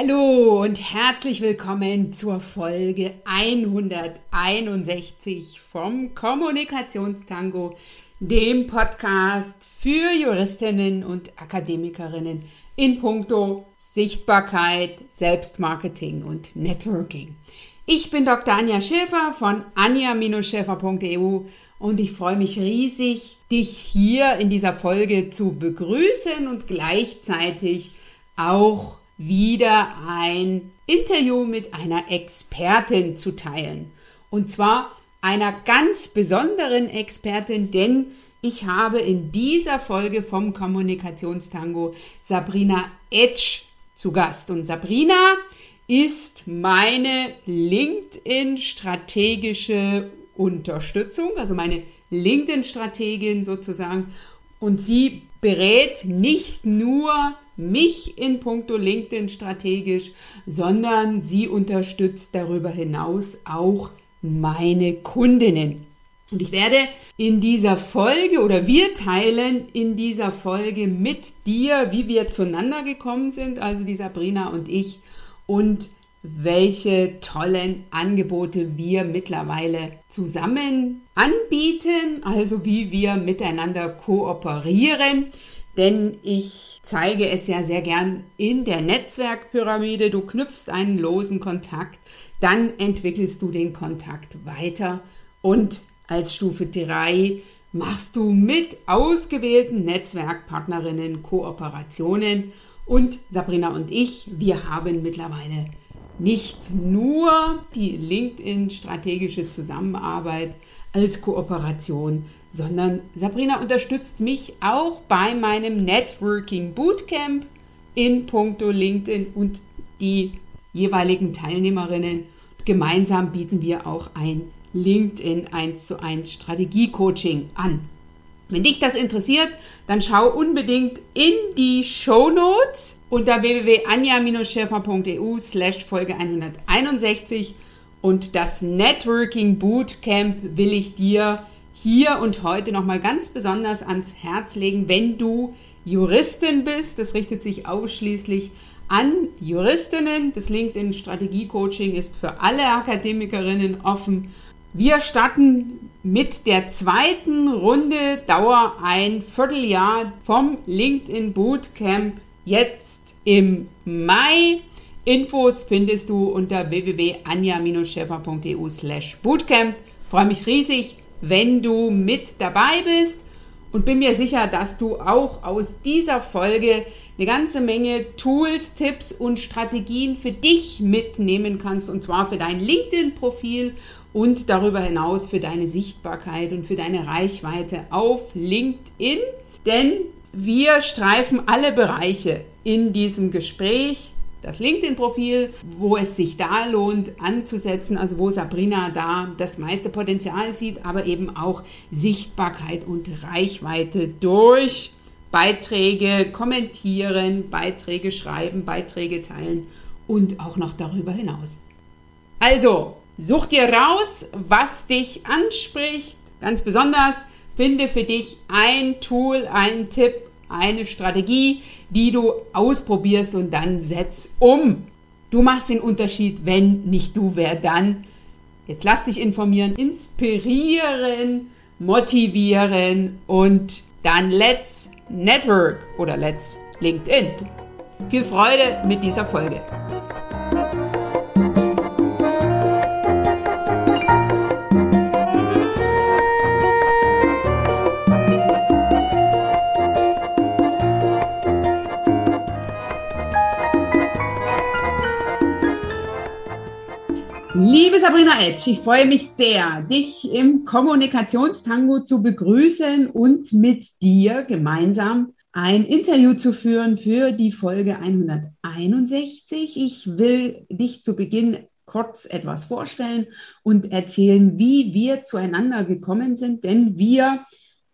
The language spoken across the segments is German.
Hallo und herzlich willkommen zur Folge 161 vom Kommunikationstango, dem Podcast für Juristinnen und Akademikerinnen in puncto Sichtbarkeit, Selbstmarketing und Networking. Ich bin Dr. Anja Schäfer von anja-schäfer.eu und ich freue mich riesig, dich hier in dieser Folge zu begrüßen und gleichzeitig auch wieder ein Interview mit einer Expertin zu teilen. Und zwar einer ganz besonderen Expertin, denn ich habe in dieser Folge vom Kommunikationstango Sabrina Etsch zu Gast. Und Sabrina ist meine LinkedIn-strategische Unterstützung, also meine LinkedIn-Strategin sozusagen. Und sie berät nicht nur mich in puncto LinkedIn strategisch, sondern sie unterstützt darüber hinaus auch meine Kundinnen. Und ich werde in dieser Folge oder wir teilen in dieser Folge mit dir, wie wir zueinander gekommen sind, also die Sabrina und ich, und welche tollen Angebote wir mittlerweile zusammen anbieten, also wie wir miteinander kooperieren. Denn ich zeige es ja sehr gern in der Netzwerkpyramide. Du knüpfst einen losen Kontakt, dann entwickelst du den Kontakt weiter und als Stufe 3 machst du mit ausgewählten Netzwerkpartnerinnen Kooperationen. Und Sabrina und ich, wir haben mittlerweile nicht nur die LinkedIn-strategische Zusammenarbeit als Kooperation, sondern Sabrina unterstützt mich auch bei meinem Networking Bootcamp in puncto LinkedIn und die jeweiligen Teilnehmerinnen. Gemeinsam bieten wir auch ein LinkedIn 1 zu 1 Strategie-Coaching an. Wenn dich das interessiert, dann schau unbedingt in die Show Notes unter www.anja-schäfer.eu slash Folge 161 und das Networking Bootcamp will ich dir hier und heute nochmal ganz besonders ans Herz legen, wenn du Juristin bist. Das richtet sich ausschließlich an Juristinnen. Das LinkedIn Strategie Coaching ist für alle Akademikerinnen offen. Wir starten mit der zweiten Runde, Dauer ein Vierteljahr vom LinkedIn Bootcamp jetzt im Mai. Infos findest du unter www.anja-schäfer.eu slash bootcamp. Freue mich riesig, wenn du mit dabei bist und bin mir sicher, dass du auch aus dieser Folge eine ganze Menge Tools, Tipps und Strategien für dich mitnehmen kannst und zwar für dein LinkedIn-Profil und darüber hinaus für deine Sichtbarkeit und für deine Reichweite auf LinkedIn. Denn wir streifen alle Bereiche in diesem Gespräch das LinkedIn-Profil, wo es sich da lohnt anzusetzen, also wo Sabrina da das meiste Potenzial sieht, aber eben auch Sichtbarkeit und Reichweite durch Beiträge kommentieren, Beiträge schreiben, Beiträge teilen und auch noch darüber hinaus. Also, such dir raus, was dich anspricht. Ganz besonders finde für dich ein Tool, einen Tipp, eine Strategie, die du ausprobierst und dann setz um. Du machst den Unterschied, wenn nicht du, wer dann? Jetzt lass dich informieren, inspirieren, motivieren und dann let's Network oder let's LinkedIn. Viel Freude mit dieser Folge. Liebe Sabrina Etsch, ich freue mich sehr, dich im Kommunikationstango zu begrüßen und mit dir gemeinsam ein Interview zu führen für die Folge 161. Ich will dich zu Beginn kurz etwas vorstellen und erzählen, wie wir zueinander gekommen sind, denn wir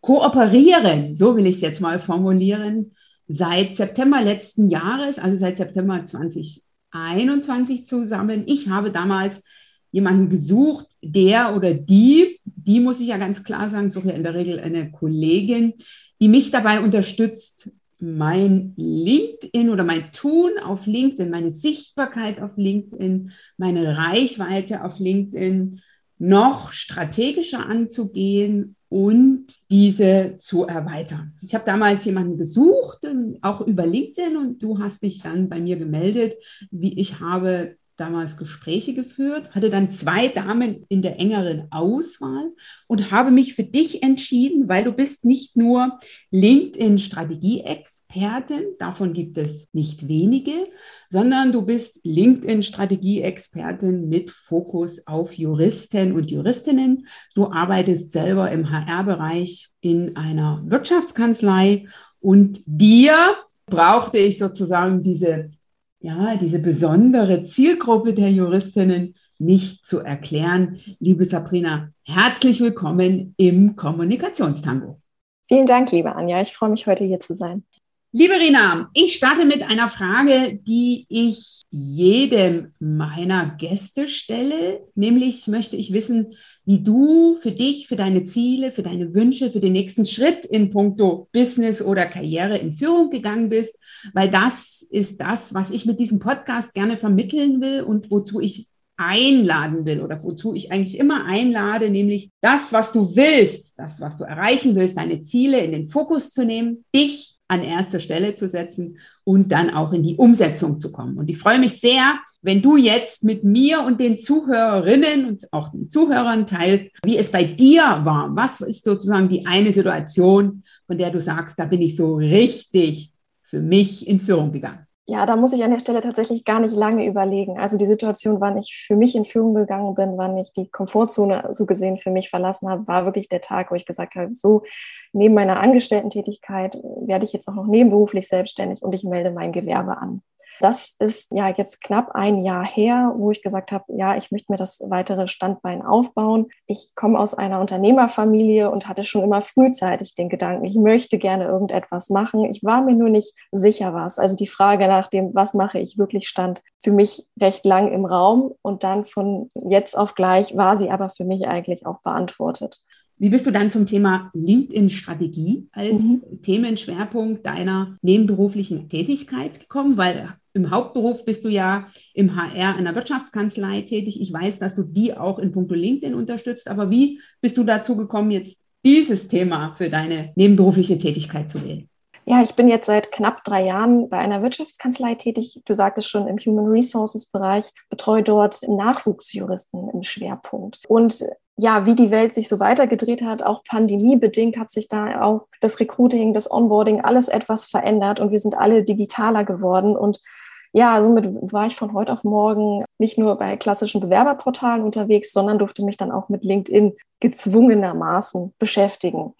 kooperieren, so will ich es jetzt mal formulieren, seit September letzten Jahres, also seit September 2021 zusammen. Ich habe damals jemanden gesucht, der oder die, die muss ich ja ganz klar sagen, suche ja in der Regel eine Kollegin, die mich dabei unterstützt, mein LinkedIn oder mein Tun auf LinkedIn, meine Sichtbarkeit auf LinkedIn, meine Reichweite auf LinkedIn noch strategischer anzugehen und diese zu erweitern. Ich habe damals jemanden gesucht, auch über LinkedIn, und du hast dich dann bei mir gemeldet, wie ich habe damals Gespräche geführt, hatte dann zwei Damen in der engeren Auswahl und habe mich für dich entschieden, weil du bist nicht nur LinkedIn-Strategie-Expertin, davon gibt es nicht wenige, sondern du bist LinkedIn-Strategie-Expertin mit Fokus auf Juristen und Juristinnen. Du arbeitest selber im HR-Bereich in einer Wirtschaftskanzlei und dir brauchte ich sozusagen diese ja, diese besondere Zielgruppe der Juristinnen nicht zu erklären. Liebe Sabrina, herzlich willkommen im Kommunikationstango. Vielen Dank, liebe Anja. Ich freue mich, heute hier zu sein. Liebe Rina, ich starte mit einer Frage, die ich jedem meiner Gäste stelle. Nämlich möchte ich wissen, wie du für dich, für deine Ziele, für deine Wünsche, für den nächsten Schritt in puncto Business oder Karriere in Führung gegangen bist, weil das ist das, was ich mit diesem Podcast gerne vermitteln will und wozu ich einladen will oder wozu ich eigentlich immer einlade, nämlich das, was du willst, das, was du erreichen willst, deine Ziele in den Fokus zu nehmen, dich an erster Stelle zu setzen und dann auch in die Umsetzung zu kommen. Und ich freue mich sehr, wenn du jetzt mit mir und den Zuhörerinnen und auch den Zuhörern teilst, wie es bei dir war. Was ist sozusagen die eine Situation, von der du sagst, da bin ich so richtig für mich in Führung gegangen? Ja, da muss ich an der Stelle tatsächlich gar nicht lange überlegen. Also die Situation, wann ich für mich in Führung gegangen bin, wann ich die Komfortzone so gesehen für mich verlassen habe, war wirklich der Tag, wo ich gesagt habe, so neben meiner Angestellten-Tätigkeit werde ich jetzt auch noch nebenberuflich selbstständig und ich melde mein Gewerbe an. Das ist ja jetzt knapp ein Jahr her, wo ich gesagt habe, ja, ich möchte mir das weitere Standbein aufbauen. Ich komme aus einer Unternehmerfamilie und hatte schon immer frühzeitig den Gedanken, ich möchte gerne irgendetwas machen. Ich war mir nur nicht sicher, was. Also die Frage nach dem, was mache ich wirklich, stand für mich recht lang im Raum und dann von jetzt auf gleich war sie aber für mich eigentlich auch beantwortet. Wie bist du dann zum Thema LinkedIn-Strategie als mhm. Themenschwerpunkt deiner nebenberuflichen Tätigkeit gekommen? Weil im Hauptberuf bist du ja im HR einer Wirtschaftskanzlei tätig. Ich weiß, dass du die auch in puncto LinkedIn unterstützt. Aber wie bist du dazu gekommen, jetzt dieses Thema für deine nebenberufliche Tätigkeit zu wählen? Ja, ich bin jetzt seit knapp drei Jahren bei einer Wirtschaftskanzlei tätig. Du sagtest schon im Human Resources Bereich, betreue dort Nachwuchsjuristen im Schwerpunkt. Und ja, wie die Welt sich so weitergedreht hat, auch pandemiebedingt hat sich da auch das Recruiting, das Onboarding, alles etwas verändert und wir sind alle digitaler geworden und ja, somit war ich von heute auf morgen nicht nur bei klassischen Bewerberportalen unterwegs, sondern durfte mich dann auch mit LinkedIn gezwungenermaßen beschäftigen.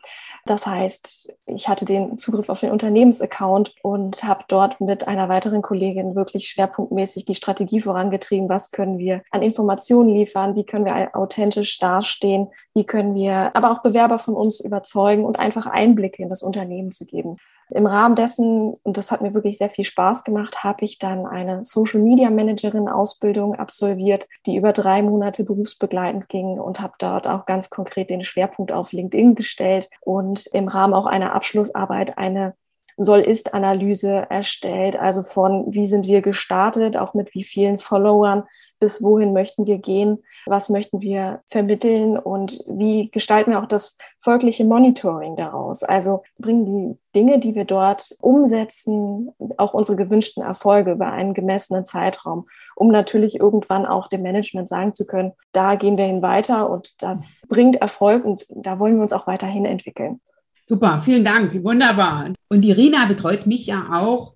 Das heißt, ich hatte den Zugriff auf den Unternehmensaccount und habe dort mit einer weiteren Kollegin wirklich schwerpunktmäßig die Strategie vorangetrieben. Was können wir an Informationen liefern? Wie können wir authentisch dastehen? Wie können wir aber auch Bewerber von uns überzeugen und einfach Einblicke in das Unternehmen zu geben? Im Rahmen dessen, und das hat mir wirklich sehr viel Spaß gemacht, habe ich dann eine Social Media Managerin Ausbildung absolviert, die über drei Monate berufsbegleitend ging und habe dort auch ganz konkret den Schwerpunkt auf LinkedIn gestellt und im Rahmen auch einer Abschlussarbeit eine Soll-Ist-Analyse erstellt, also von wie sind wir gestartet, auch mit wie vielen Followern, bis wohin möchten wir gehen, was möchten wir vermitteln und wie gestalten wir auch das folgliche Monitoring daraus. Also bringen die Dinge, die wir dort umsetzen, auch unsere gewünschten Erfolge über einen gemessenen Zeitraum, um natürlich irgendwann auch dem Management sagen zu können, da gehen wir hin weiter und das bringt Erfolg und da wollen wir uns auch weiterhin entwickeln. Super, vielen Dank, wunderbar. Und die Rina betreut mich ja auch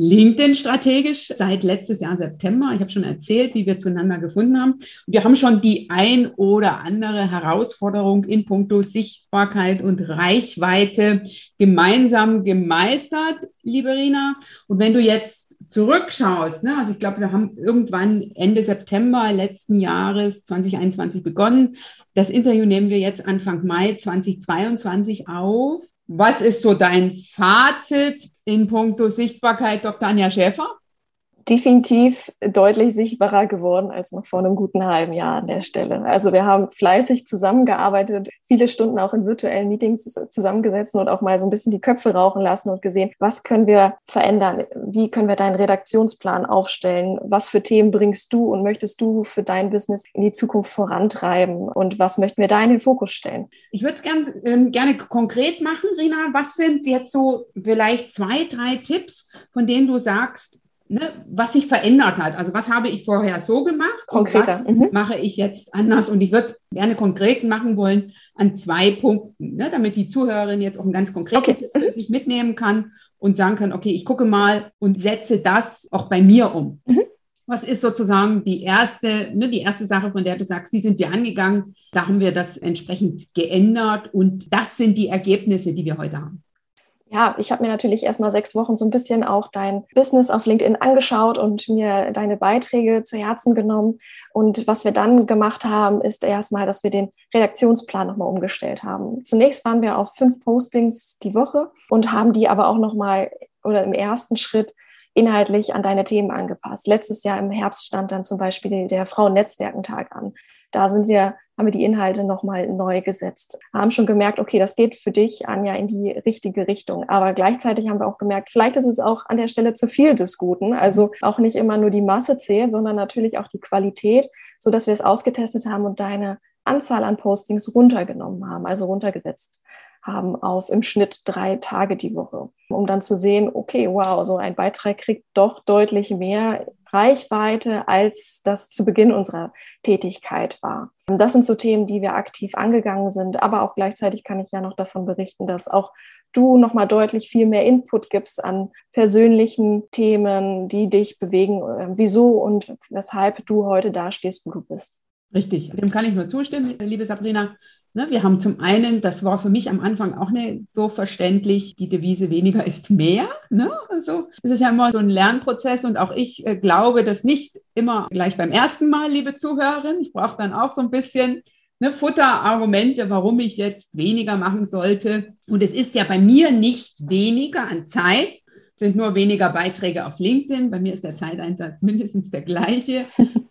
LinkedIn strategisch seit letztes Jahr September. Ich habe schon erzählt, wie wir zueinander gefunden haben. Wir haben schon die ein oder andere Herausforderung in puncto Sichtbarkeit und Reichweite gemeinsam gemeistert, liebe Rina. Und wenn du jetzt zurückschaust, ne, also ich glaube, wir haben irgendwann Ende September letzten Jahres 2021 begonnen. Das Interview nehmen wir jetzt Anfang Mai 2022 auf. Was ist so dein Fazit in puncto Sichtbarkeit, Dr. Anja Schäfer? Definitiv deutlich sichtbarer geworden als noch vor einem guten halben Jahr an der Stelle. Also wir haben fleißig zusammengearbeitet, viele Stunden auch in virtuellen Meetings zusammengesetzt und auch mal so ein bisschen die Köpfe rauchen lassen und gesehen, was können wir verändern? Wie können wir deinen Redaktionsplan aufstellen? Was für Themen bringst du und möchtest du für dein Business in die Zukunft vorantreiben? Und was möchten wir da in den Fokus stellen? Ich würde es ganz, äh, gerne konkret machen, Rina. Was sind jetzt so vielleicht zwei, drei Tipps, von denen du sagst, ne, was sich verändert hat. Also was habe ich vorher so gemacht Konkreter. und was mhm. mache ich jetzt anders. Und ich würde es gerne konkret machen wollen an zwei Punkten, ne, damit die Zuhörerin jetzt auch ein ganz konkretes okay. mhm. sich mitnehmen kann und sagen kann, okay, ich gucke mal und setze das auch bei mir um. Mhm. Was ist sozusagen die erste, ne, die erste Sache, von der du sagst, die sind wir angegangen, da haben wir das entsprechend geändert und das sind die Ergebnisse, die wir heute haben. Ja, ich habe mir natürlich erst mal sechs Wochen so ein bisschen auch dein Business auf LinkedIn angeschaut und mir deine Beiträge zu Herzen genommen. Und was wir dann gemacht haben, ist erstmal, dass wir den Redaktionsplan nochmal umgestellt haben. Zunächst waren wir auf fünf Postings die Woche und haben die aber auch nochmal oder im ersten Schritt inhaltlich an deine Themen angepasst. Letztes Jahr im Herbst stand dann zum Beispiel der Frauen-Netzwerkentag an. Da sind wir, haben wir die Inhalte nochmal neu gesetzt. Haben schon gemerkt, okay, das geht für dich, Anja, in die richtige Richtung. Aber gleichzeitig haben wir auch gemerkt, vielleicht ist es auch an der Stelle zu viel des Guten. Also auch nicht immer nur die Masse zählt, sondern natürlich auch die Qualität, so dass wir es ausgetestet haben und deine Anzahl an Postings runtergenommen haben, also runtergesetzt haben auf im Schnitt drei Tage die Woche, um dann zu sehen, okay, wow, so ein Beitrag kriegt doch deutlich mehr Reichweite, als das zu Beginn unserer Tätigkeit war. Das sind so Themen, die wir aktiv angegangen sind, aber auch gleichzeitig kann ich ja noch davon berichten, dass auch du nochmal deutlich viel mehr Input gibst an persönlichen Themen, die dich bewegen, äh, wieso und weshalb du heute dastehst, wo du bist. Richtig, dem kann ich nur zustimmen, liebe Sabrina. Ne, wir haben zum einen, das war für mich am Anfang auch nicht so verständlich, die Devise weniger ist mehr. Ne? Also, das ist ja immer so ein Lernprozess und auch ich äh, glaube, dass nicht immer gleich beim ersten Mal, liebe Zuhörerin, ich brauche dann auch so ein bisschen ne, Futterargumente, warum ich jetzt weniger machen sollte. Und es ist ja bei mir nicht weniger an Zeit, sind nur weniger Beiträge auf LinkedIn. Bei mir ist der Zeiteinsatz mindestens der gleiche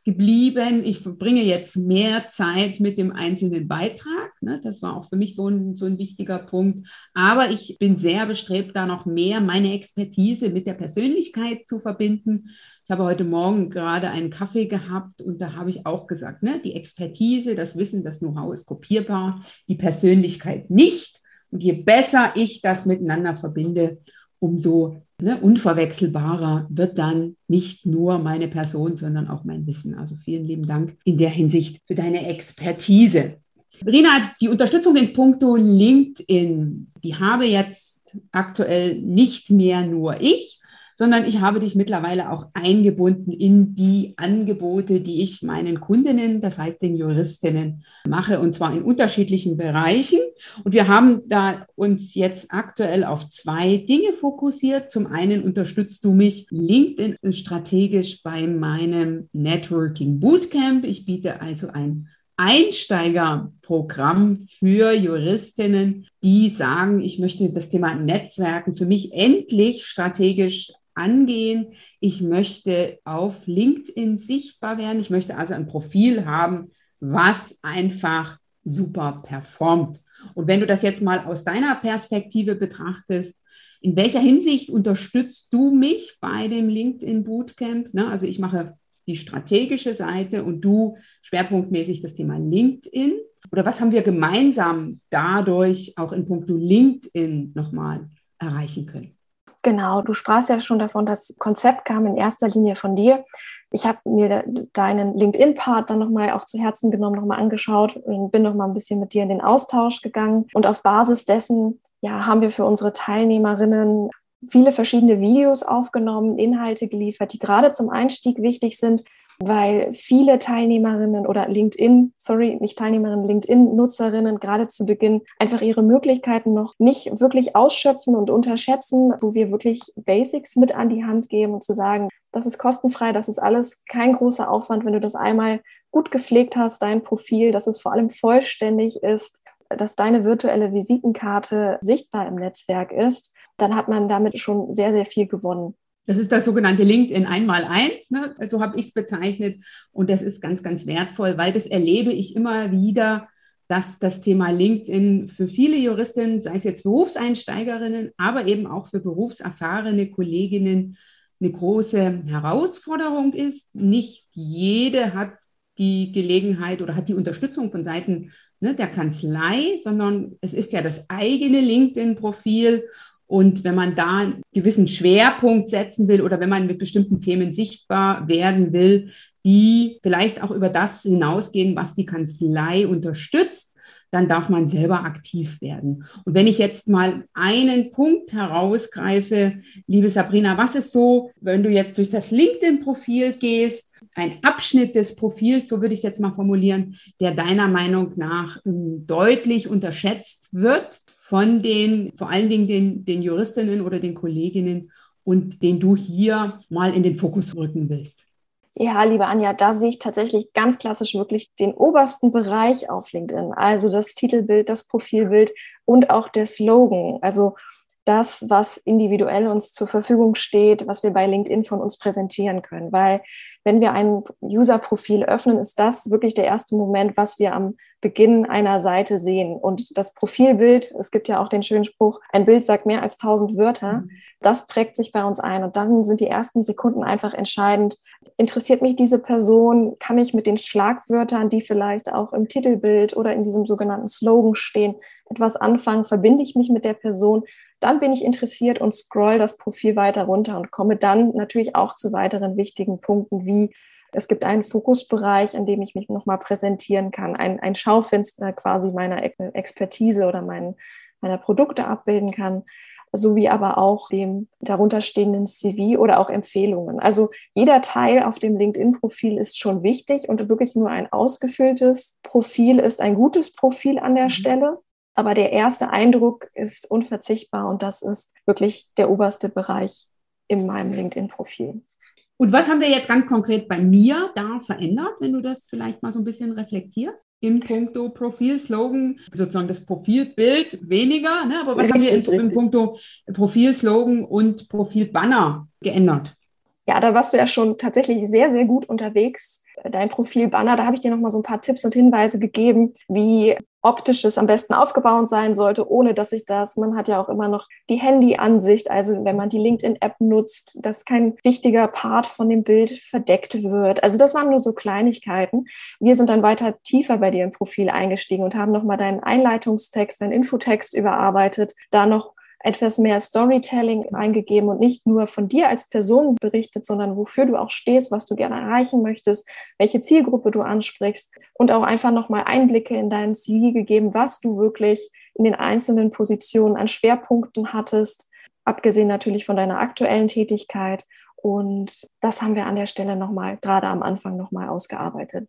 geblieben. Ich verbringe jetzt mehr Zeit mit dem einzelnen Beitrag. Ne? Das war auch für mich so ein, so ein wichtiger Punkt. Aber ich bin sehr bestrebt, da noch mehr meine Expertise mit der Persönlichkeit zu verbinden. Ich habe heute Morgen gerade einen Kaffee gehabt und da habe ich auch gesagt, ne, die Expertise, das Wissen, das Know-how ist kopierbar, die Persönlichkeit nicht. Und je besser ich das miteinander verbinde, umso ne, unverwechselbarer wird dann nicht nur meine Person, sondern auch mein Wissen. Also vielen lieben Dank in der Hinsicht für deine Expertise. Rina, die Unterstützung in puncto LinkedIn, die habe jetzt aktuell nicht mehr nur ich, sondern ich habe dich mittlerweile auch eingebunden in die Angebote, die ich meinen Kundinnen, das heißt den Juristinnen, mache und zwar in unterschiedlichen Bereichen. Und wir haben da uns jetzt aktuell auf zwei Dinge fokussiert. Zum einen unterstützt du mich LinkedIn strategisch bei meinem Networking Bootcamp. Ich biete also ein Einsteigerprogramm für Juristinnen, die sagen, ich möchte das Thema Netzwerken für mich endlich strategisch angehen. Ich möchte auf LinkedIn sichtbar werden. Ich möchte also ein Profil haben, was einfach super performt. Und wenn du das jetzt mal aus deiner Perspektive betrachtest, in welcher Hinsicht unterstützt du mich bei dem LinkedIn Bootcamp? Ne? Also ich mache die strategische Seite und du schwerpunktmäßig das Thema LinkedIn. Oder was haben wir gemeinsam dadurch auch in puncto LinkedIn nochmal erreichen können? Genau, du sprachst ja schon davon, das Konzept kam in erster Linie von dir. Ich habe mir deinen LinkedIn-Part dann nochmal auch zu Herzen genommen, nochmal angeschaut und bin nochmal ein bisschen mit dir in den Austausch gegangen. Und auf Basis dessen ja, haben wir für unsere Teilnehmerinnen viele verschiedene Videos aufgenommen, Inhalte geliefert, die gerade zum Einstieg wichtig sind, weil viele Teilnehmerinnen oder LinkedIn, sorry, nicht Teilnehmerinnen, LinkedIn-Nutzerinnen gerade zu Beginn einfach ihre Möglichkeiten noch nicht wirklich ausschöpfen und unterschätzen, wo wir wirklich Basics mit an die Hand geben und zu sagen, das ist kostenfrei, das ist alles kein großer Aufwand, wenn du das einmal gut gepflegt hast, dein Profil, dass es vor allem vollständig ist, dass deine virtuelle Visitenkarte sichtbar im Netzwerk ist, dann hat man damit schon sehr, sehr viel gewonnen. Das ist das sogenannte LinkedIn einmal eins, ne? so habe ich es bezeichnet. Und das ist ganz, ganz wertvoll, weil das erlebe ich immer wieder, dass das Thema LinkedIn für viele Juristinnen, sei es jetzt Berufseinsteigerinnen, aber eben auch für berufserfahrene Kolleginnen, eine große Herausforderung ist. Nicht jede hat die Gelegenheit oder hat die Unterstützung von Seiten ne, der Kanzlei, sondern es ist ja das eigene LinkedIn-Profil. Und wenn man da einen gewissen Schwerpunkt setzen will oder wenn man mit bestimmten Themen sichtbar werden will, die vielleicht auch über das hinausgehen, was die Kanzlei unterstützt, dann darf man selber aktiv werden. Und wenn ich jetzt mal einen Punkt herausgreife, liebe Sabrina, was ist so, wenn du jetzt durch das LinkedIn-Profil gehst, ein Abschnitt des Profils, so würde ich es jetzt mal formulieren, der deiner Meinung nach ähm, deutlich unterschätzt wird von den, vor allen Dingen den, den Juristinnen oder den Kolleginnen und den du hier mal in den Fokus rücken willst? Ja, liebe Anja, da sehe ich tatsächlich ganz klassisch wirklich den obersten Bereich auf LinkedIn. Also das Titelbild, das Profilbild und auch der Slogan. Also das, was individuell uns zur Verfügung steht, was wir bei LinkedIn von uns präsentieren können. Weil wenn wir ein User-Profil öffnen, ist das wirklich der erste Moment, was wir am Beginn einer Seite sehen. Und das Profilbild, es gibt ja auch den schönen Spruch, ein Bild sagt mehr als tausend Wörter, mhm. das prägt sich bei uns ein. Und dann sind die ersten Sekunden einfach entscheidend. Interessiert mich diese Person? Kann ich mit den Schlagwörtern, die vielleicht auch im Titelbild oder in diesem sogenannten Slogan stehen, etwas anfangen? Verbinde ich mich mit der Person? Dann bin ich interessiert und scroll das Profil weiter runter und komme dann natürlich auch zu weiteren wichtigen Punkten wie es gibt einen Fokusbereich, an dem ich mich nochmal präsentieren kann, ein, ein Schaufenster quasi meiner Expertise oder mein, meiner Produkte abbilden kann, sowie aber auch dem darunterstehenden CV oder auch Empfehlungen. Also jeder Teil auf dem LinkedIn-Profil ist schon wichtig und wirklich nur ein ausgefülltes Profil ist ein gutes Profil an der mhm. Stelle. Aber der erste Eindruck ist unverzichtbar und das ist wirklich der oberste Bereich in meinem LinkedIn-Profil. Und was haben wir jetzt ganz konkret bei mir da verändert, wenn du das vielleicht mal so ein bisschen reflektierst? Im Punkto Profilslogan, sozusagen das Profilbild weniger, ne? aber was richtig, haben wir in, im Punkto Profilslogan und Profilbanner geändert? Ja, da warst du ja schon tatsächlich sehr, sehr gut unterwegs. Dein Profilbanner, da habe ich dir noch mal so ein paar Tipps und Hinweise gegeben, wie optisch es am besten aufgebaut sein sollte, ohne dass ich das, man hat ja auch immer noch die Handy-Ansicht, also wenn man die LinkedIn-App nutzt, dass kein wichtiger Part von dem Bild verdeckt wird. Also das waren nur so Kleinigkeiten. Wir sind dann weiter tiefer bei dir im Profil eingestiegen und haben nochmal deinen Einleitungstext, deinen Infotext überarbeitet, da noch etwas mehr Storytelling eingegeben und nicht nur von dir als Person berichtet, sondern wofür du auch stehst, was du gerne erreichen möchtest, welche Zielgruppe du ansprichst und auch einfach nochmal Einblicke in deinen CV gegeben, was du wirklich in den einzelnen Positionen an Schwerpunkten hattest, abgesehen natürlich von deiner aktuellen Tätigkeit. Und das haben wir an der Stelle nochmal, gerade am Anfang nochmal ausgearbeitet.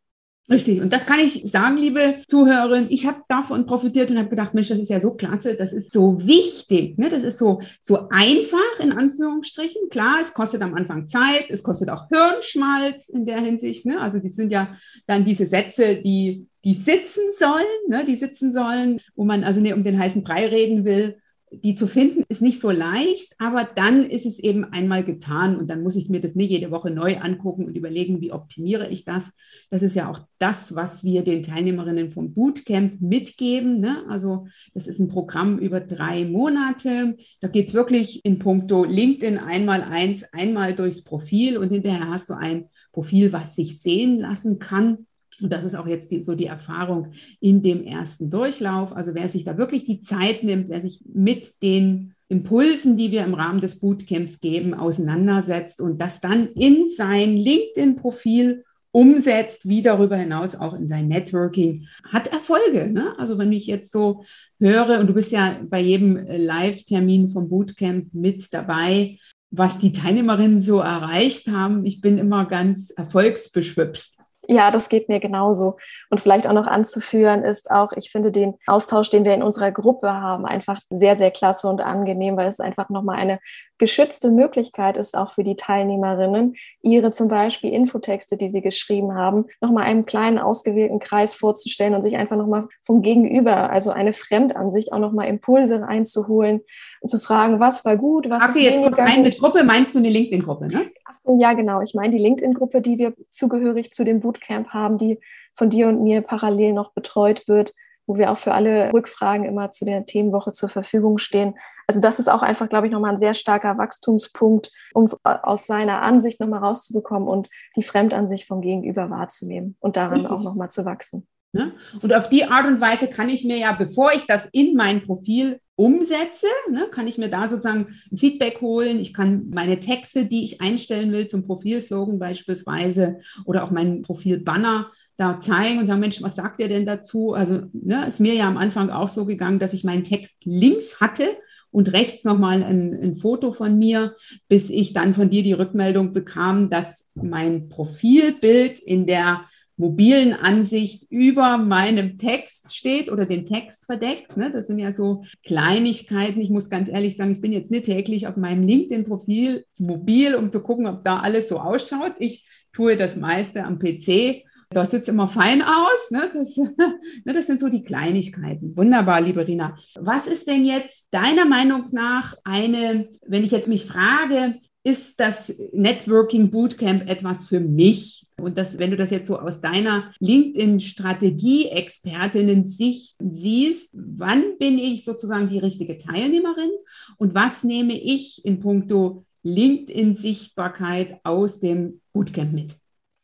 Richtig. Und das kann ich sagen, liebe Zuhörerinnen. Ich habe davon profitiert und habe gedacht, Mensch, das ist ja so klasse, das ist so wichtig. Ne? Das ist so, so einfach, in Anführungsstrichen. Klar, es kostet am Anfang Zeit, es kostet auch Hirnschmalz in der Hinsicht. Ne? Also die sind ja dann diese Sätze, die, die sitzen sollen, ne? die sitzen sollen, wo man also nicht um den heißen Brei reden will die zu finden ist nicht so leicht, aber dann ist es eben einmal getan und dann muss ich mir das nicht jede Woche neu angucken und überlegen, wie optimiere ich das. Das ist ja auch das, was wir den Teilnehmerinnen vom Bootcamp mitgeben. Ne? Also das ist ein Programm über drei Monate. Da geht es wirklich in puncto LinkedIn einmal eins, einmal durchs Profil und hinterher hast du ein Profil, was sich sehen lassen kann und das ist auch jetzt die, so die Erfahrung in dem ersten Durchlauf. Also wer sich da wirklich die Zeit nimmt, wer sich mit den Impulsen, die wir im Rahmen des Bootcamps geben, auseinandersetzt und das dann in sein LinkedIn-Profil umsetzt, wie darüber hinaus auch in sein Networking, hat Erfolge. Ne? Also wenn ich jetzt so höre, und du bist ja bei jedem Live-Termin vom Bootcamp mit dabei, was die Teilnehmerinnen so erreicht haben, ich bin immer ganz erfolgsbeschwipst. Ja, das geht mir genauso. Und vielleicht auch noch anzuführen ist auch, ich finde den Austausch, den wir in unserer Gruppe haben, einfach sehr, sehr klasse und angenehm, weil es einfach nochmal eine geschützte Möglichkeit ist, auch für die Teilnehmerinnen, ihre zum Beispiel Infotexte, die sie geschrieben haben, nochmal einem kleinen ausgewählten Kreis vorzustellen und sich einfach nochmal vom Gegenüber, also eine Fremdansicht, auch nochmal Impulse einzuholen und zu fragen, was war gut, was okay, ist jetzt kurz rein mit Gruppe, meinst du eine LinkedIn-Gruppe, ne? Ja, genau. Ich meine die LinkedIn-Gruppe, die wir zugehörig zu dem Bootcamp haben, die von dir und mir parallel noch betreut wird, wo wir auch für alle Rückfragen immer zu der Themenwoche zur Verfügung stehen. Also das ist auch einfach, glaube ich, nochmal ein sehr starker Wachstumspunkt, um aus seiner Ansicht nochmal rauszubekommen und die Fremdansicht vom Gegenüber wahrzunehmen und daran Richtig. auch nochmal zu wachsen. Ne? Und auf die Art und Weise kann ich mir ja, bevor ich das in mein Profil umsetze, ne, kann ich mir da sozusagen Feedback holen. Ich kann meine Texte, die ich einstellen will zum Profilslogan beispielsweise oder auch mein Profilbanner da zeigen und sagen, Mensch, was sagt ihr denn dazu? Also ne, ist mir ja am Anfang auch so gegangen, dass ich meinen Text links hatte und rechts nochmal ein, ein Foto von mir, bis ich dann von dir die Rückmeldung bekam, dass mein Profilbild in der mobilen Ansicht über meinem Text steht oder den Text verdeckt. Ne? Das sind ja so Kleinigkeiten. Ich muss ganz ehrlich sagen, ich bin jetzt nicht täglich auf meinem LinkedIn-Profil mobil, um zu gucken, ob da alles so ausschaut. Ich tue das meiste am PC. Das sieht immer fein aus. Ne? Das, ne, das sind so die Kleinigkeiten. Wunderbar, liebe Rina. Was ist denn jetzt deiner Meinung nach eine, wenn ich jetzt mich frage, ist das Networking Bootcamp etwas für mich? Und das, wenn du das jetzt so aus deiner LinkedIn-Strategie-Expertinnen-Sicht siehst, wann bin ich sozusagen die richtige Teilnehmerin und was nehme ich in puncto LinkedIn-Sichtbarkeit aus dem Bootcamp mit?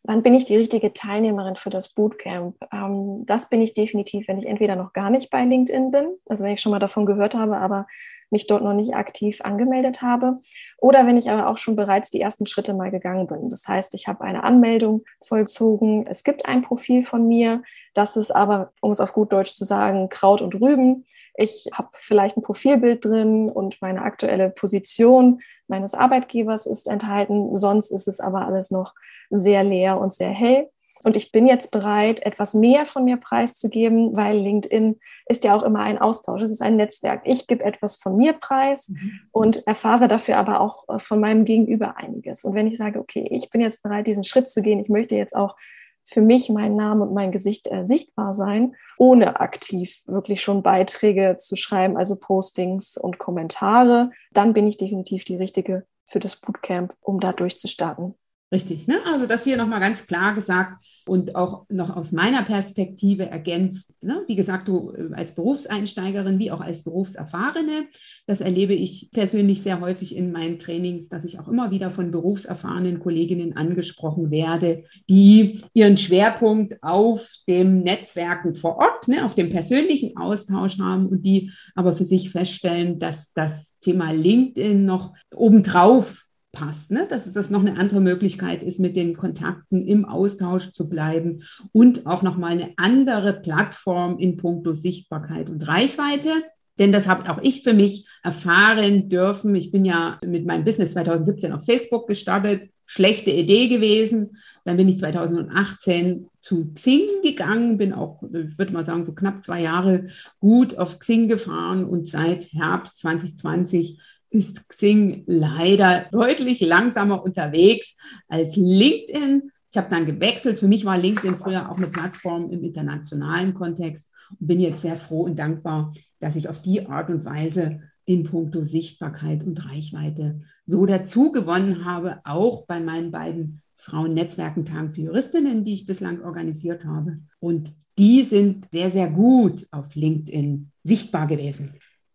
Wann bin ich die richtige Teilnehmerin für das Bootcamp? Ähm, das bin ich definitiv, wenn ich entweder noch gar nicht bei LinkedIn bin, also wenn ich schon mal davon gehört habe, aber mich dort noch nicht aktiv angemeldet habe, oder wenn ich aber auch schon bereits die ersten Schritte mal gegangen bin. Das heißt, ich habe eine Anmeldung vollzogen, es gibt ein Profil von mir, das ist aber, um es auf gut Deutsch zu sagen, Kraut und Rüben. Ich habe vielleicht ein Profilbild drin und meine aktuelle Position meines Arbeitgebers ist enthalten. Sonst ist es aber alles noch sehr leer und sehr hell. Und ich bin jetzt bereit, etwas mehr von mir preiszugeben, weil LinkedIn ist ja auch immer ein Austausch. Es ist ein Netzwerk. Ich gebe etwas von mir preis mhm. und erfahre dafür aber auch äh, von meinem Gegenüber einiges. Und wenn ich sage, okay, ich bin jetzt bereit, diesen Schritt zu gehen, ich möchte jetzt auch für mich mein Name und mein Gesicht äh, sichtbar sein, ohne aktiv wirklich schon Beiträge zu schreiben, also Postings und Kommentare, dann bin ich definitiv die richtige für das Bootcamp, um da durchzustarten. Richtig, ne? Also das hier nochmal ganz klar gesagt und auch noch aus meiner Perspektive ergänzt. Ne? Wie gesagt, du äh, als Berufseinsteigerin wie auch als Berufserfahrene, das erlebe ich persönlich sehr häufig in meinen Trainings, dass ich auch immer wieder von berufserfahrenen Kolleginnen angesprochen werde, die ihren Schwerpunkt auf dem Netzwerken vor Ort, ne, auf dem persönlichen Austausch haben und die aber für sich feststellen, dass das Thema LinkedIn noch obendrauf passt, ne? dass das noch eine andere Möglichkeit ist, mit den Kontakten im Austausch zu bleiben und auch nochmal eine andere Plattform in puncto Sichtbarkeit und Reichweite. Denn das habe auch ich für mich erfahren dürfen. Ich bin ja mit meinem Business 2017 auf Facebook gestartet. Schlechte Idee gewesen. Dann bin ich 2018 zu Xing gegangen, bin auch, ich würde mal sagen, so knapp zwei Jahre gut auf Xing gefahren und seit Herbst 2020 ist Xing leider deutlich langsamer unterwegs als LinkedIn. Ich habe dann gewechselt. Für mich war LinkedIn früher auch eine Plattform im internationalen Kontext und bin jetzt sehr froh und dankbar, dass ich auf die Art und Weise in puncto Sichtbarkeit und Reichweite so dazu gewonnen habe, auch bei meinen beiden Frauen-Netzwerkentagen für Juristinnen, die ich bislang organisiert habe. Und die sind sehr, sehr gut auf LinkedIn sichtbar gewesen.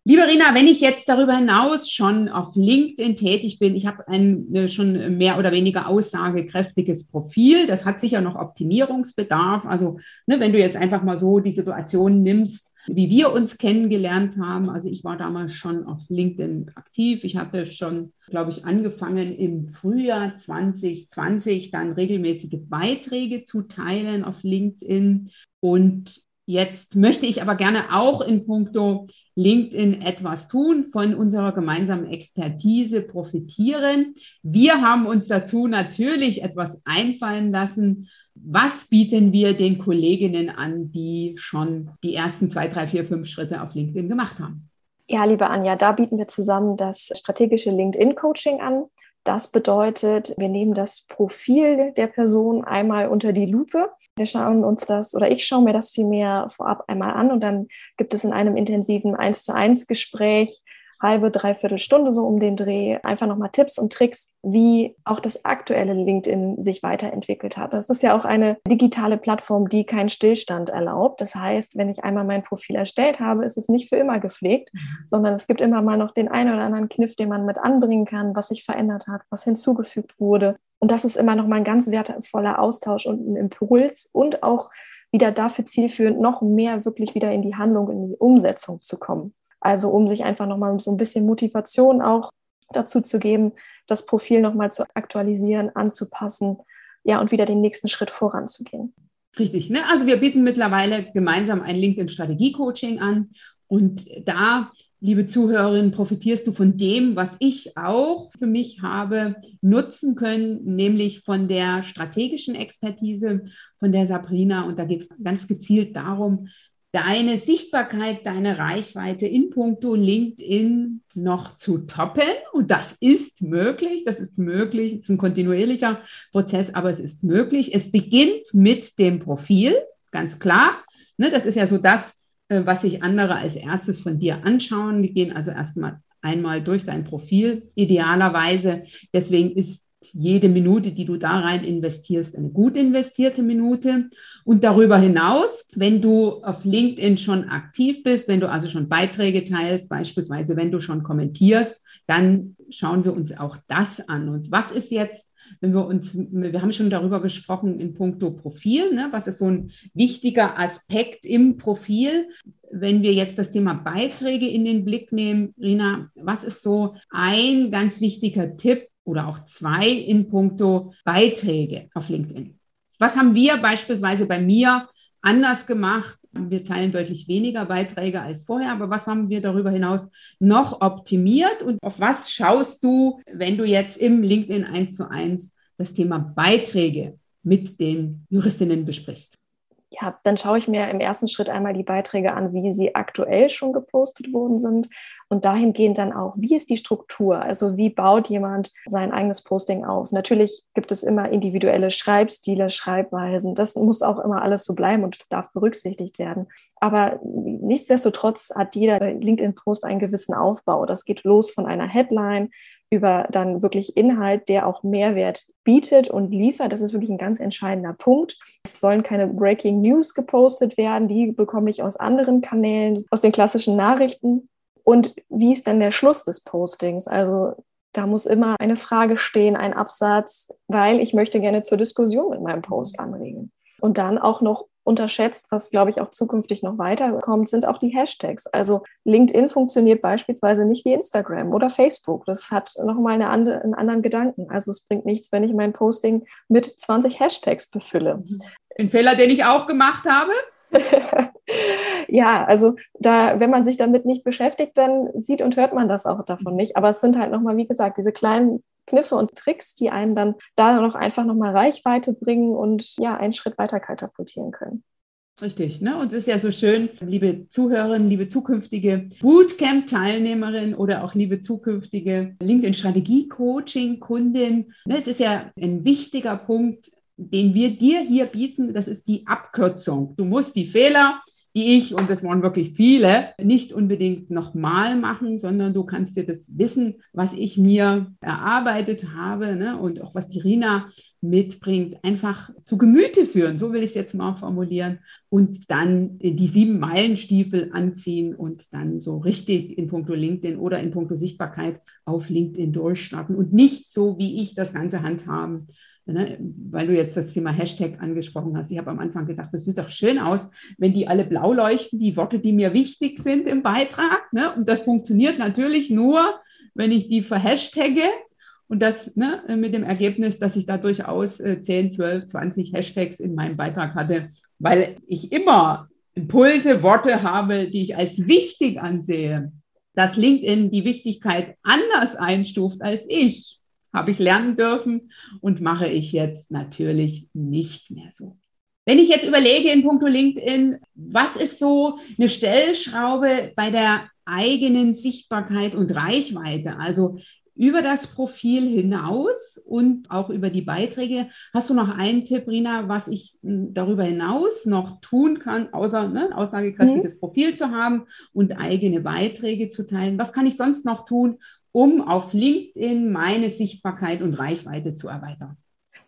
Liebe Rina, wenn ich jetzt darüber hinaus schon auf LinkedIn tätig bin, ich habe ein äh, schon mehr oder weniger aussagekräftiges Profil, das hat sicher noch Optimierungsbedarf. Also ne, wenn du jetzt einfach mal so die Situation nimmst, wie wir uns kennengelernt haben. Also ich war damals schon auf LinkedIn aktiv. Ich hatte schon, glaube ich, angefangen im Frühjahr 2020 dann regelmäßige Beiträge zu teilen auf LinkedIn. Und jetzt möchte ich aber gerne auch in puncto LinkedIn etwas tun, von unserer gemeinsamen Expertise profitieren. Wir haben uns dazu natürlich etwas einfallen lassen. Was bieten wir den Kolleginnen an, die schon die ersten zwei, drei, vier, fünf Schritte auf LinkedIn gemacht haben? Ja, liebe Anja, da bieten wir zusammen das strategische LinkedIn-Coaching an. Das bedeutet, wir nehmen das Profil der Person einmal unter die Lupe. Wir schauen uns das oder ich schaue mir das vielmehr vorab einmal an und dann gibt es in einem intensiven 1 zu 1 Gespräch halbe, dreiviertel Stunde so um den Dreh einfach nochmal Tipps und Tricks, wie auch das aktuelle LinkedIn sich weiterentwickelt hat. Das ist ja auch eine digitale Plattform, die keinen Stillstand erlaubt. Das heißt, wenn ich einmal mein Profil erstellt habe, ist es nicht für immer gepflegt, mhm. sondern es gibt immer mal noch den einen oder anderen Kniff, den man mit anbringen kann, was sich verändert hat, was hinzugefügt wurde. Und das ist immer noch mal ein ganz wertvoller Austausch und ein Impuls und auch wieder dafür zielführend, noch mehr wirklich wieder in die Handlung, in die Umsetzung zu kommen. Also um sich einfach nochmal so ein bisschen Motivation auch dazu zu geben, das Profil nochmal zu aktualisieren, anzupassen, ja, und wieder den nächsten Schritt voranzugehen. Richtig, ne? Also wir bieten mittlerweile gemeinsam ein LinkedIn-Strategie-Coaching an. Und da, liebe Zuhörerinnen, profitierst du von dem, was ich auch für mich habe nutzen können, nämlich von der strategischen Expertise von der Sabrina. Und da geht es ganz gezielt darum, deine Sichtbarkeit, deine Reichweite in puncto LinkedIn noch zu toppen. Und das ist möglich, das ist möglich. Es ist ein kontinuierlicher Prozess, aber es ist möglich. Es beginnt mit dem Profil, ganz klar. Ne, das ist ja so das, äh, was sich andere als erstes von dir anschauen. Die gehen also erstmal einmal durch dein Profil, idealerweise. Deswegen ist jede Minute, die du da rein investierst, eine gut investierte Minute. Und darüber hinaus, wenn du auf LinkedIn schon aktiv bist, wenn du also schon Beiträge teilst, beispielsweise wenn du schon kommentierst, dann schauen wir uns auch das an. Und was ist jetzt, wenn wir uns, wir haben schon darüber gesprochen in puncto Profil, ne? was ist so ein wichtiger Aspekt im Profil? Wenn wir jetzt das Thema Beiträge in den Blick nehmen, Rina, was ist so ein ganz wichtiger Tipp, oder auch zwei in puncto Beiträge auf LinkedIn. Was haben wir beispielsweise bei mir anders gemacht? Wir teilen deutlich weniger Beiträge als vorher, aber was haben wir darüber hinaus noch optimiert und auf was schaust du, wenn du jetzt im LinkedIn 1 zu 1 das Thema Beiträge mit den Juristinnen besprichst? Ja, dann schaue ich mir im ersten Schritt einmal die Beiträge an, wie sie aktuell schon gepostet worden sind und dahingehend dann auch, wie ist die Struktur? Also wie baut jemand sein eigenes Posting auf? Natürlich gibt es immer individuelle Schreibstile, Schreibweisen. Das muss auch immer alles so bleiben und darf berücksichtigt werden. Aber nichtsdestotrotz hat jeder LinkedIn-Post einen gewissen Aufbau. Das geht los von einer Headline über dann wirklich Inhalt, der auch Mehrwert bietet und liefert. Das ist wirklich ein ganz entscheidender Punkt. Es sollen keine Breaking News gepostet werden. Die bekomme ich aus anderen Kanälen, aus den klassischen Nachrichten. Und wie ist dann der Schluss des Postings? Also da muss immer eine Frage stehen, ein Absatz, weil ich möchte gerne zur Diskussion mit meinem Post anregen. Und dann auch noch unterschätzt, was, glaube ich, auch zukünftig noch weiterkommt, sind auch die Hashtags. Also LinkedIn funktioniert beispielsweise nicht wie Instagram oder Facebook. Das hat nochmal eine andere, einen anderen Gedanken. Also es bringt nichts, wenn ich mein Posting mit 20 Hashtags befülle. Ein Fehler, den ich auch gemacht habe. ja, also da, wenn man sich damit nicht beschäftigt, dann sieht und hört man das auch davon nicht. Aber es sind halt nochmal, wie gesagt, diese kleinen Kniffe und Tricks, die einen dann da noch einfach nochmal Reichweite bringen und ja, einen Schritt weiter katapultieren können. Richtig, ne? Und es ist ja so schön, liebe Zuhörerinnen, liebe zukünftige Bootcamp-Teilnehmerin oder auch liebe zukünftige LinkedIn-Strategie-Coaching-Kundin. Ne? Es ist ja ein wichtiger Punkt, den wir dir hier bieten. Das ist die Abkürzung. Du musst die Fehler, die ich, und das waren wirklich viele, nicht unbedingt nochmal machen, sondern du kannst dir das Wissen, was ich mir erarbeitet habe ne, und auch was die Rina mitbringt, einfach zu Gemüte führen. So will ich es jetzt mal formulieren. Und dann die sieben Meilenstiefel anziehen und dann so richtig in puncto LinkedIn oder in puncto Sichtbarkeit auf LinkedIn durchstarten und nicht so, wie ich das Ganze handhaben Ne, weil du jetzt das Thema Hashtag angesprochen hast. Ich habe am Anfang gedacht, das sieht doch schön aus, wenn die alle blau leuchten, die Worte, die mir wichtig sind im Beitrag. Ne? Und das funktioniert natürlich nur, wenn ich die verhashtagge. Und das ne, mit dem Ergebnis, dass ich da durchaus 10, 12, 20 Hashtags in meinem Beitrag hatte, weil ich immer Impulse, Worte habe, die ich als wichtig ansehe, dass LinkedIn die Wichtigkeit anders einstuft als ich, habe ich lernen dürfen und mache ich jetzt natürlich nicht mehr so. Wenn ich jetzt überlege in puncto LinkedIn, was ist so eine Stellschraube bei der eigenen Sichtbarkeit und Reichweite? Also über das Profil hinaus und auch über die Beiträge. Hast du noch einen Tipp, Rina, was ich hm, darüber hinaus noch tun kann, außer ne, aussagekräftiges mhm. Profil zu haben und eigene Beiträge zu teilen? Was kann ich sonst noch tun, um auf LinkedIn meine Sichtbarkeit und Reichweite zu erweitern?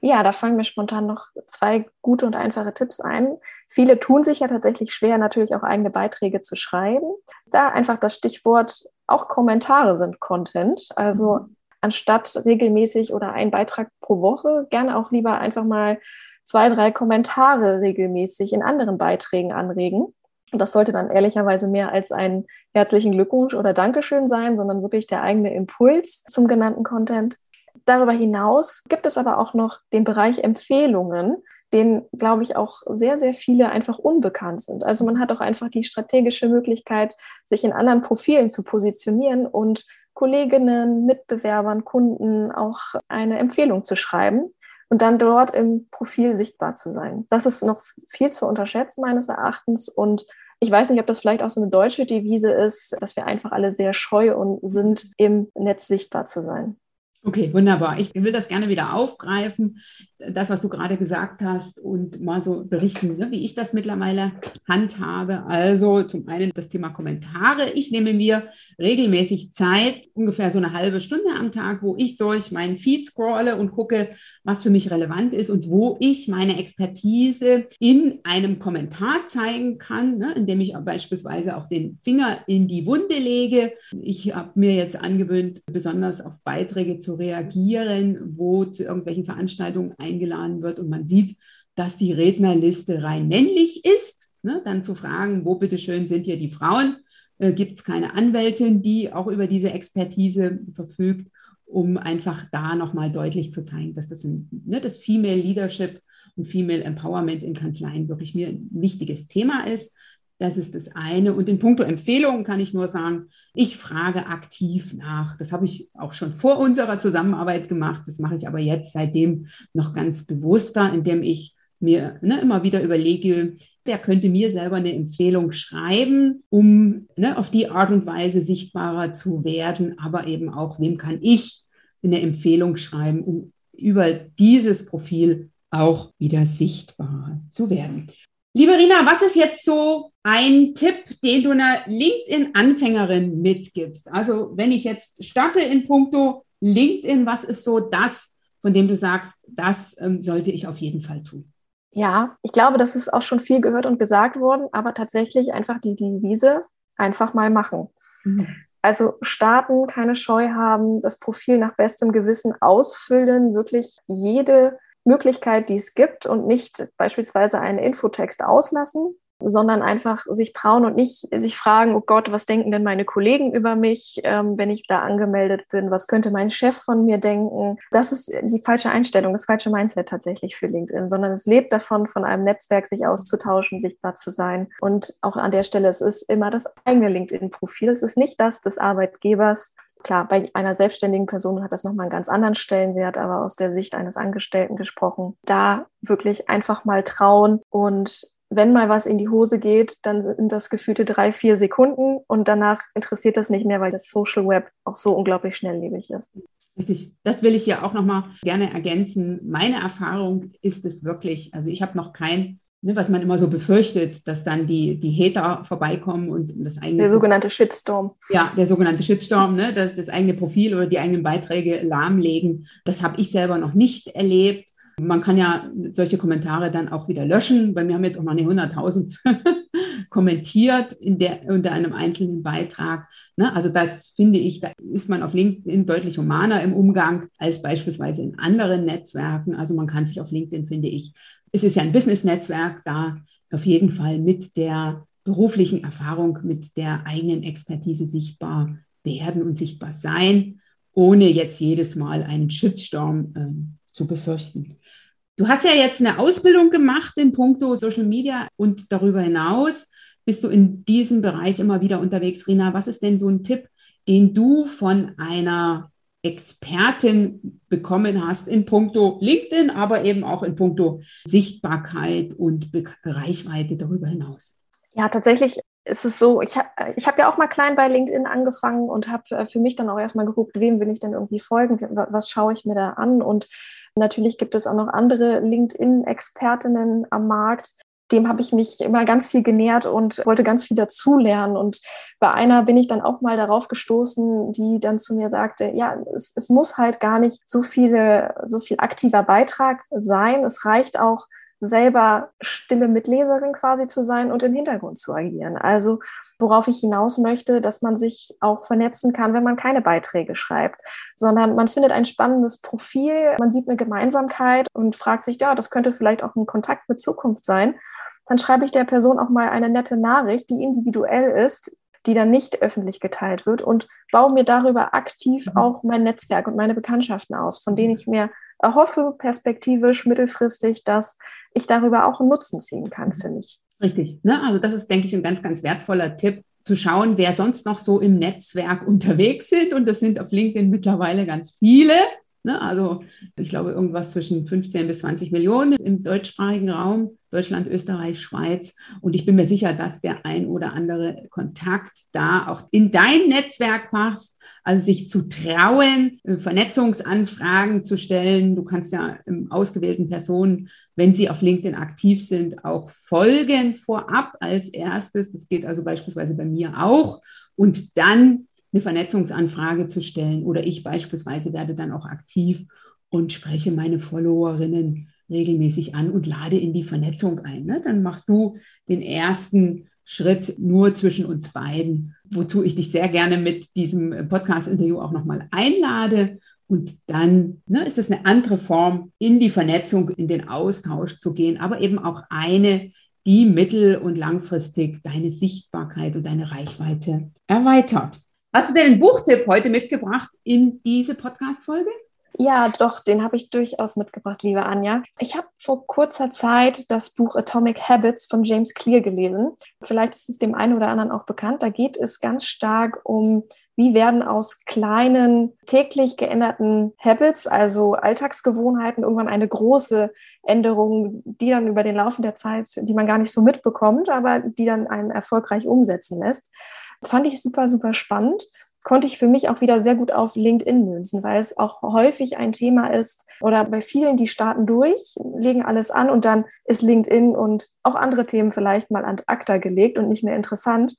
Ja, da fallen mir spontan noch zwei gute und einfache Tipps ein. Viele tun sich ja tatsächlich schwer, natürlich auch eigene Beiträge zu schreiben. Da einfach das Stichwort auch Kommentare sind Content. Also mhm. anstatt regelmäßig oder ein Beitrag pro Woche, gerne auch lieber einfach mal zwei, drei Kommentare regelmäßig in anderen Beiträgen anregen. Und das sollte dann ehrlicherweise mehr als ein herzlichen Glückwunsch oder Dankeschön sein, sondern wirklich der eigene Impuls zum genannten Content. Darüber hinaus gibt es aber auch noch den Bereich Empfehlungen, den, glaube ich, auch sehr, sehr viele einfach unbekannt sind. Also man hat auch einfach die strategische Möglichkeit, sich in anderen Profilen zu positionieren und Kolleginnen, Mitbewerbern, Kunden auch eine Empfehlung zu schreiben und dann dort im Profil sichtbar zu sein. Das ist noch viel zu unterschätzen meines Erachtens und ich weiß nicht, ob das vielleicht auch so eine deutsche Devise ist, dass wir einfach alle sehr scheu und sind, im Netz sichtbar zu sein. Okay, wunderbar. Ich will das gerne wieder aufgreifen, das, was du gerade gesagt hast, und mal so berichten, ne, wie ich das mittlerweile handhabe. Also zum einen das Thema Kommentare. Ich nehme mir regelmäßig Zeit, ungefähr so eine halbe Stunde am Tag, wo ich durch meinen Feed scrolle und gucke, was für mich relevant ist und wo ich meine Expertise in einem Kommentar zeigen kann, ne, indem ich beispielsweise auch den Finger in die Wunde lege. Ich habe mir jetzt angewöhnt, besonders auf Beiträge zu reagieren, wo zu irgendwelchen Veranstaltungen eingeladen wird und man sieht, dass die Rednerliste rein männlich ist. Ne? Dann zu fragen, wo bitteschön sind hier die Frauen? Äh, Gibt es keine Anwältin, die auch über diese Expertise verfügt, um einfach da nochmal deutlich zu zeigen, dass das, ein, ne, das Female Leadership und Female Empowerment in Kanzleien wirklich mir ein wichtiges Thema ist. Das ist das eine. Und in puncto Empfehlungen kann ich nur sagen, ich frage aktiv nach. Das habe ich auch schon vor unserer Zusammenarbeit gemacht. Das mache ich aber jetzt seitdem noch ganz bewusster, indem ich mir ne, immer wieder überlege, wer könnte mir selber eine Empfehlung schreiben, um ne, auf die Art und Weise sichtbarer zu werden, aber eben auch, wem kann ich eine Empfehlung schreiben, um über dieses Profil auch wieder sichtbar zu werden. Liebe Rina, was ist jetzt so ein Tipp, den du einer LinkedIn-Anfängerin mitgibst? Also wenn ich jetzt starte in puncto LinkedIn, was ist so das, von dem du sagst, das ähm, sollte ich auf jeden Fall tun? Ja, ich glaube, das ist auch schon viel gehört und gesagt worden, aber tatsächlich einfach die Devise einfach mal machen. Mhm. Also starten, keine Scheu haben, das Profil nach bestem Gewissen ausfüllen, wirklich jede Möglichkeit, die es gibt und nicht beispielsweise einen Infotext auslassen, sondern einfach sich trauen und nicht sich fragen, oh Gott, was denken denn meine Kollegen über mich, ähm, wenn ich da angemeldet bin? Was könnte mein Chef von mir denken? Das ist die falsche Einstellung, das falsche Mindset tatsächlich für LinkedIn, sondern es lebt davon, von einem Netzwerk sich auszutauschen, sichtbar zu sein. Und auch an der Stelle, es ist immer das eigene LinkedIn-Profil. Es ist nicht das des Arbeitgebers, Klar, bei einer selbstständigen Person hat das nochmal einen ganz anderen Stellenwert, aber aus der Sicht eines Angestellten gesprochen, da wirklich einfach mal trauen und wenn mal was in die Hose geht, dann sind das gefühlte drei, vier Sekunden und danach interessiert das nicht mehr, weil das Social Web auch so unglaublich schnelllebig ist. Richtig. Das will ich hier auch nochmal gerne ergänzen. Meine Erfahrung ist es wirklich, also ich habe noch kein ne, was man immer so befürchtet, dass dann die, die Hater vorbeikommen und das eigene. Der sogenannte Shitstorm. Ja, der sogenannte Shitstorm, ne, das, das eigene Profil oder die eigenen Beiträge lahmlegen. Das habe ich selber noch nicht erlebt. Man kann ja solche Kommentare dann auch wieder löschen, weil wir haben jetzt auch noch eine 100.000 kommentiert in der, unter einem einzelnen Beitrag. Ne? Also das finde ich, da ist man auf LinkedIn deutlich humaner im Umgang als beispielsweise in anderen Netzwerken. Also man kann sich auf LinkedIn, finde ich, es ist ja ein Business-Netzwerk, da auf jeden Fall mit der beruflichen Erfahrung, mit der eigenen Expertise sichtbar werden und sichtbar sein, ohne jetzt jedes Mal einen Shitstorm äh, zu befürchten. Du hast ja jetzt eine Ausbildung gemacht in puncto Social Media und darüber hinaus bist du in diesem Bereich immer wieder unterwegs, Rina. Was ist denn so ein Tipp, den du von einer Expertin bekommen hast in puncto LinkedIn, aber eben auch in puncto Sichtbarkeit und Be Reichweite darüber hinaus? Ja, tatsächlich ist es so, ich habe ich hab ja auch mal klein bei LinkedIn angefangen und habe äh, für mich dann auch erstmal geguckt, wem will ich denn irgendwie folgen, was schaue ich mir da an. Und natürlich gibt es auch noch andere LinkedIn-Expertinnen am Markt. Dem habe ich mich immer ganz viel genährt und wollte ganz viel dazulernen. Und bei einer bin ich dann auch mal darauf gestoßen, die dann zu mir sagte, ja, es, es muss halt gar nicht so viele, so viel aktiver Beitrag sein. Es reicht auch, selber stille Mitleserin quasi zu sein und im Hintergrund zu agieren. Also worauf ich hinaus möchte, dass man sich auch vernetzen kann, wenn man keine Beiträge schreibt, sondern man findet ein spannendes Profil, man sieht eine Gemeinsamkeit und fragt sich, ja, das könnte vielleicht auch ein Kontakt mit Zukunft sein. Dann schreibe ich der Person auch mal eine nette Nachricht, die individuell ist, die dann nicht öffentlich geteilt wird und baue mir darüber aktiv mhm. auch mein Netzwerk und meine Bekanntschaften aus, von denen ich mir erhoffe, perspektivisch, mittelfristig, dass ich darüber auch einen Nutzen ziehen kann mhm. für mich. Richtig. Ne? Also das ist, denke ich, ein ganz, ganz wertvoller Tipp, zu schauen, wer sonst noch so im Netzwerk unterwegs sind. Und das sind auf LinkedIn mittlerweile ganz viele. Ne? Also ich glaube, irgendwas zwischen 15 bis 20 Millionen im deutschsprachigen Raum, Deutschland, Österreich, Schweiz. Und ich bin mir sicher, dass der ein oder andere Kontakt da auch in dein Netzwerk passt also sich zu trauen, äh, Vernetzungsanfragen zu stellen. Du kannst ja ausgewählten Personen, wenn sie auf LinkedIn aktiv sind, auch folgen vorab als erstes. Das geht also beispielsweise bei mir auch. Und dann eine Vernetzungsanfrage zu stellen. Oder ich beispielsweise werde dann auch aktiv und spreche meine Followerinnen regelmäßig an und lade in die Vernetzung ein. Ne? Dann machst du den ersten Schritt nur zwischen uns beiden, wozu ich dich sehr gerne mit diesem Podcast-Interview auch nochmal einlade. Und dann ne, ist es eine andere Form, in die Vernetzung, in den Austausch zu gehen, aber eben auch eine, die mittel- und langfristig deine Sichtbarkeit und deine Reichweite erweitert. Hast du denn einen Buchtipp heute mitgebracht in diese Podcast-Folge? Ja, doch, den habe ich durchaus mitgebracht, liebe Anja. Ich habe vor kurzer Zeit das Buch Atomic Habits von James Clear gelesen. Vielleicht ist es dem einen oder anderen auch bekannt. Da geht es ganz stark um wie werden aus kleinen, täglich geänderten Habits, also Alltagsgewohnheiten, irgendwann eine große Änderung, die dann über den Laufe der Zeit, die man gar nicht so mitbekommt, aber die dann einen erfolgreich umsetzen lässt. Fand ich super, super spannend konnte ich für mich auch wieder sehr gut auf LinkedIn münzen, weil es auch häufig ein Thema ist oder bei vielen, die starten durch, legen alles an und dann ist LinkedIn und auch andere Themen vielleicht mal an ACTA gelegt und nicht mehr interessant.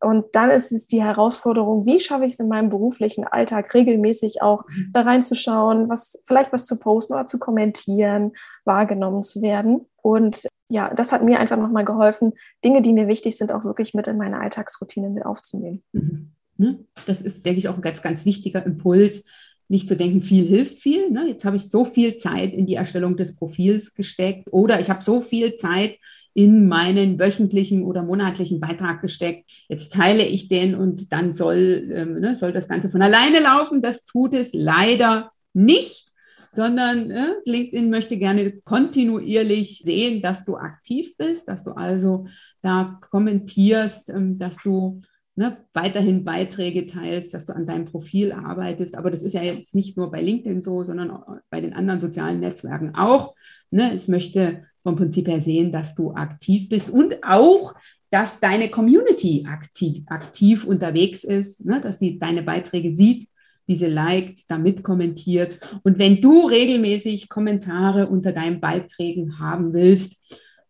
Und dann ist es die Herausforderung, wie schaffe ich es in meinem beruflichen Alltag regelmäßig auch mhm. da reinzuschauen, was vielleicht was zu posten oder zu kommentieren, wahrgenommen zu werden. Und ja, das hat mir einfach nochmal geholfen, Dinge, die mir wichtig sind, auch wirklich mit in meine Alltagsroutine mit aufzunehmen. Mhm. Ne? Das ist, denke ich, auch ein ganz, ganz wichtiger Impuls, nicht zu denken, viel hilft viel. Ne? Jetzt habe ich so viel Zeit in die Erstellung des Profils gesteckt oder ich habe so viel Zeit in meinen wöchentlichen oder monatlichen Beitrag gesteckt. Jetzt teile ich den und dann soll, ähm, ne, soll das Ganze von alleine laufen. Das tut es leider nicht sondern äh, LinkedIn möchte gerne kontinuierlich sehen, dass du aktiv bist, dass du also da kommentierst, ähm, dass du ne, weiterhin Beiträge teilst, dass du an deinem Profil arbeitest. Aber das ist ja jetzt nicht nur bei LinkedIn so, sondern bei den anderen sozialen Netzwerken auch. Ne? Es möchte vom Prinzip her sehen, dass du aktiv bist und auch, dass deine Community aktiv, aktiv unterwegs ist, ne? dass die deine Beiträge sieht, diese liked, damit kommentiert. Und wenn du regelmäßig Kommentare unter deinen Beiträgen haben willst,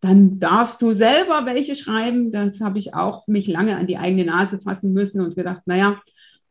dann darfst du selber welche schreiben. Das habe ich auch mich lange an die eigene Nase fassen müssen und gedacht, naja,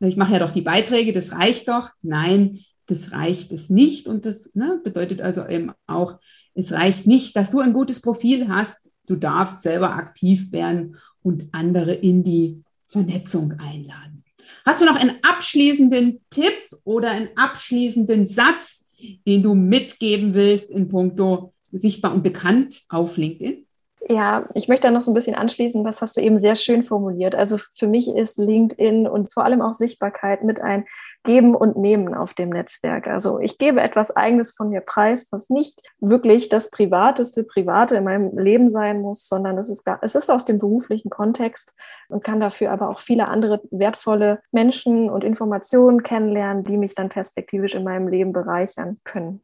ich mache ja doch die Beiträge, das reicht doch. Nein, das reicht es nicht. Und das ne, bedeutet also eben auch, es reicht nicht, dass du ein gutes Profil hast. Du darfst selber aktiv werden und andere in die Vernetzung einladen. Hast du noch einen abschließenden Tipp oder einen abschließenden Satz, den du mitgeben willst in puncto sichtbar und bekannt auf LinkedIn? Ja, ich möchte da noch so ein bisschen anschließen, das hast du eben sehr schön formuliert. Also für mich ist LinkedIn und vor allem auch Sichtbarkeit mit ein Geben und Nehmen auf dem Netzwerk. Also ich gebe etwas Eigenes von mir preis, was nicht wirklich das Privateste Private in meinem Leben sein muss, sondern es ist, es ist aus dem beruflichen Kontext und kann dafür aber auch viele andere wertvolle Menschen und Informationen kennenlernen, die mich dann perspektivisch in meinem Leben bereichern können.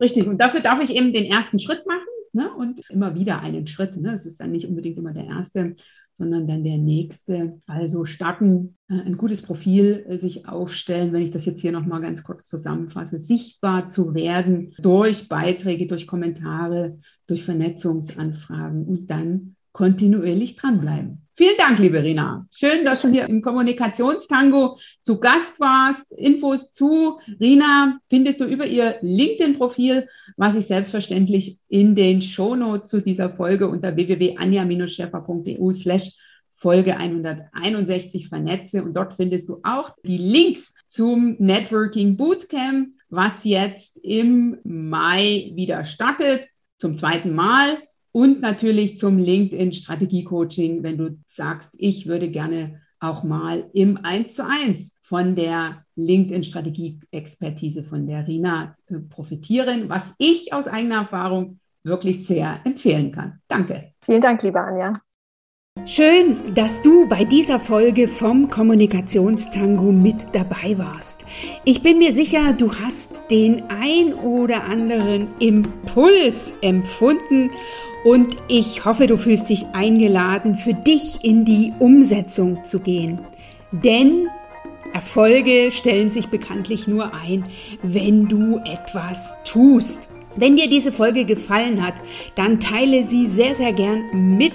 Richtig. Und dafür darf ich eben den ersten Schritt machen ne? und immer wieder einen Schritt. Ne? Es ist dann nicht unbedingt immer der erste, sondern dann der nächste. Also starten, äh, ein gutes Profil äh, sich aufstellen, wenn ich das jetzt hier nochmal ganz kurz zusammenfasse, sichtbar zu werden durch Beiträge, durch Kommentare, durch Vernetzungsanfragen und dann kontinuierlich dranbleiben. Vielen Dank, liebe Rina. Schön, dass du hier im Kommunikationstango zu Gast warst. Infos zu Rina findest du über ihr LinkedIn-Profil, was ich selbstverständlich in den Shownotes zu dieser Folge unter www.anja-schäfer.eu slash Folge 161 vernetze und dort findest du auch die Links zum Networking Bootcamp, was jetzt im Mai wieder startet, zum zweiten Mal und natürlich zum LinkedIn Strategie Coaching, wenn du sagst, ich würde gerne auch mal im 1 zu 1 von der LinkedIn Strategie Expertise von der Rina äh, profitieren, was ich aus eigener Erfahrung wirklich sehr empfehlen kann. Danke. Vielen Dank, liebe Anja. Schön, dass du bei dieser Folge vom Kommunikationstango mit dabei warst. Ich bin mir sicher, du hast den ein oder anderen Impuls empfunden und ich hoffe, du fühlst dich eingeladen, für dich in die Umsetzung zu gehen. Denn Erfolge stellen sich bekanntlich nur ein, wenn du etwas tust. Wenn dir diese Folge gefallen hat, dann teile sie sehr, sehr gern mit